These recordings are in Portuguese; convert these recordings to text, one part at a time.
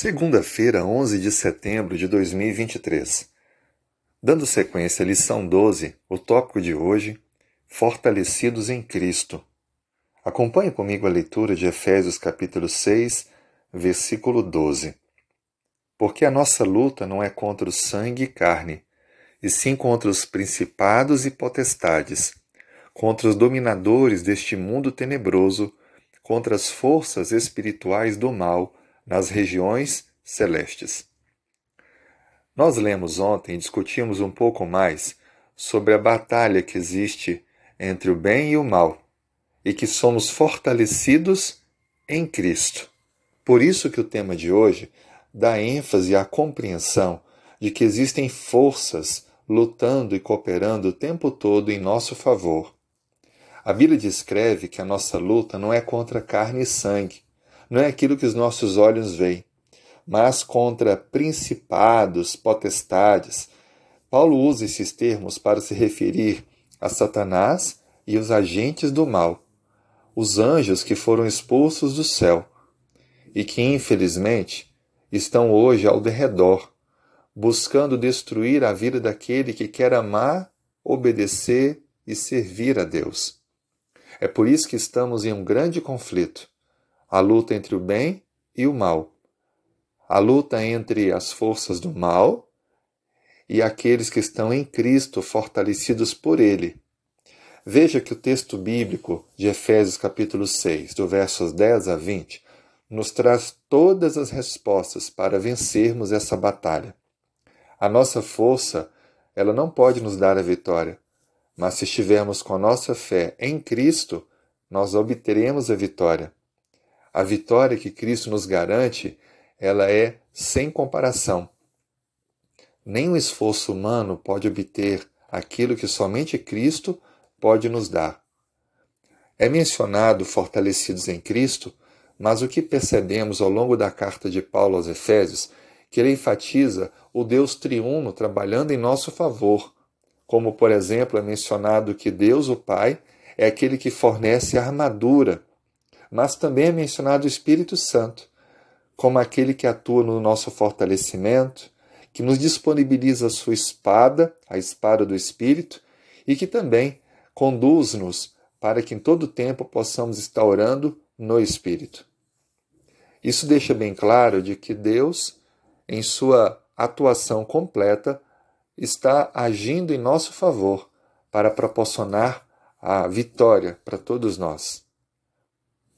Segunda-feira, 11 de setembro de 2023. Dando sequência à lição 12, o tópico de hoje: Fortalecidos em Cristo. Acompanhe comigo a leitura de Efésios capítulo 6, versículo 12. Porque a nossa luta não é contra o sangue e carne, e sim contra os principados e potestades, contra os dominadores deste mundo tenebroso, contra as forças espirituais do mal nas regiões celestes. Nós lemos ontem e discutimos um pouco mais sobre a batalha que existe entre o bem e o mal e que somos fortalecidos em Cristo. Por isso que o tema de hoje dá ênfase à compreensão de que existem forças lutando e cooperando o tempo todo em nosso favor. A Bíblia descreve que a nossa luta não é contra carne e sangue, não é aquilo que os nossos olhos veem, mas contra principados, potestades. Paulo usa esses termos para se referir a Satanás e os agentes do mal, os anjos que foram expulsos do céu e que, infelizmente, estão hoje ao derredor, buscando destruir a vida daquele que quer amar, obedecer e servir a Deus. É por isso que estamos em um grande conflito a luta entre o bem e o mal, a luta entre as forças do mal e aqueles que estão em Cristo, fortalecidos por Ele. Veja que o texto bíblico de Efésios capítulo 6, do versos 10 a 20, nos traz todas as respostas para vencermos essa batalha. A nossa força, ela não pode nos dar a vitória, mas se estivermos com a nossa fé em Cristo, nós obteremos a vitória. A vitória que Cristo nos garante, ela é sem comparação. O esforço humano pode obter aquilo que somente Cristo pode nos dar. É mencionado fortalecidos em Cristo, mas o que percebemos ao longo da carta de Paulo aos Efésios, que ele enfatiza o Deus triuno trabalhando em nosso favor, como por exemplo é mencionado que Deus, o Pai, é aquele que fornece a armadura mas também é mencionado o Espírito Santo como aquele que atua no nosso fortalecimento, que nos disponibiliza a sua espada, a espada do Espírito, e que também conduz-nos para que em todo tempo possamos estar orando no Espírito. Isso deixa bem claro de que Deus, em sua atuação completa, está agindo em nosso favor para proporcionar a vitória para todos nós.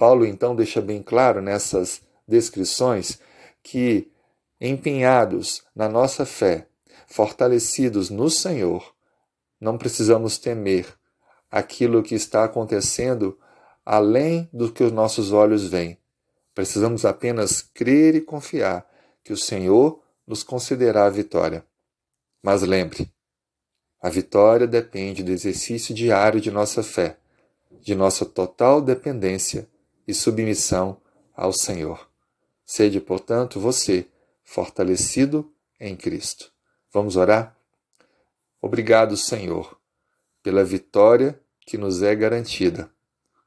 Paulo então deixa bem claro nessas descrições que, empenhados na nossa fé, fortalecidos no Senhor, não precisamos temer aquilo que está acontecendo além do que os nossos olhos veem. Precisamos apenas crer e confiar que o Senhor nos concederá a vitória. Mas lembre, a vitória depende do exercício diário de nossa fé, de nossa total dependência e submissão ao Senhor. Sede, portanto, você fortalecido em Cristo. Vamos orar? Obrigado, Senhor, pela vitória que nos é garantida.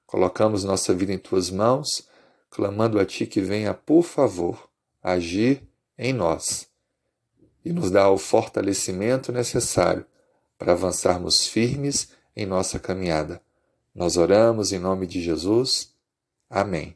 Colocamos nossa vida em tuas mãos, clamando a ti que venha, por favor, agir em nós e nos dá o fortalecimento necessário para avançarmos firmes em nossa caminhada. Nós oramos em nome de Jesus. Amém.